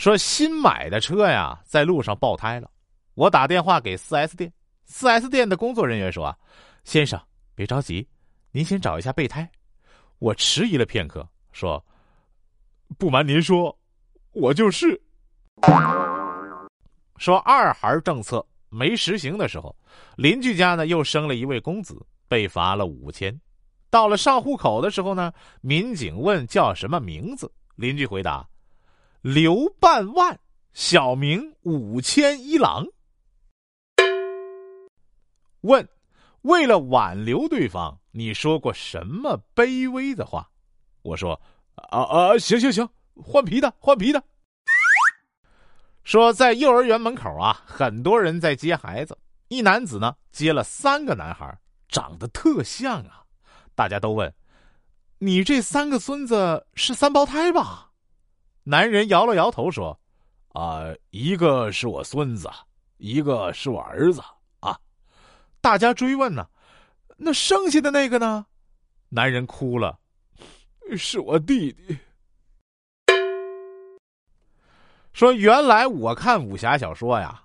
说新买的车呀，在路上爆胎了，我打电话给四 S 店，四 S 店的工作人员说：“先生，别着急，您先找一下备胎。”我迟疑了片刻，说：“不瞒您说，我就是。”说二孩政策没实行的时候，邻居家呢又生了一位公子，被罚了五千。到了上户口的时候呢，民警问叫什么名字，邻居回答。刘半万，小名五千一郎。问：为了挽留对方，你说过什么卑微的话？我说：啊啊，行行行，换皮的，换皮的。说在幼儿园门口啊，很多人在接孩子。一男子呢接了三个男孩，长得特像啊。大家都问：你这三个孙子是三胞胎吧？男人摇了摇头说：“啊，一个是我孙子，一个是我儿子啊。”大家追问呢，那剩下的那个呢？男人哭了：“是我弟弟。”说：“原来我看武侠小说呀，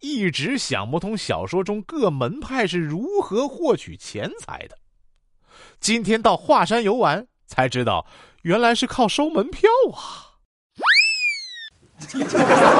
一直想不通小说中各门派是如何获取钱财的。今天到华山游玩，才知道原来是靠收门票啊。”你这话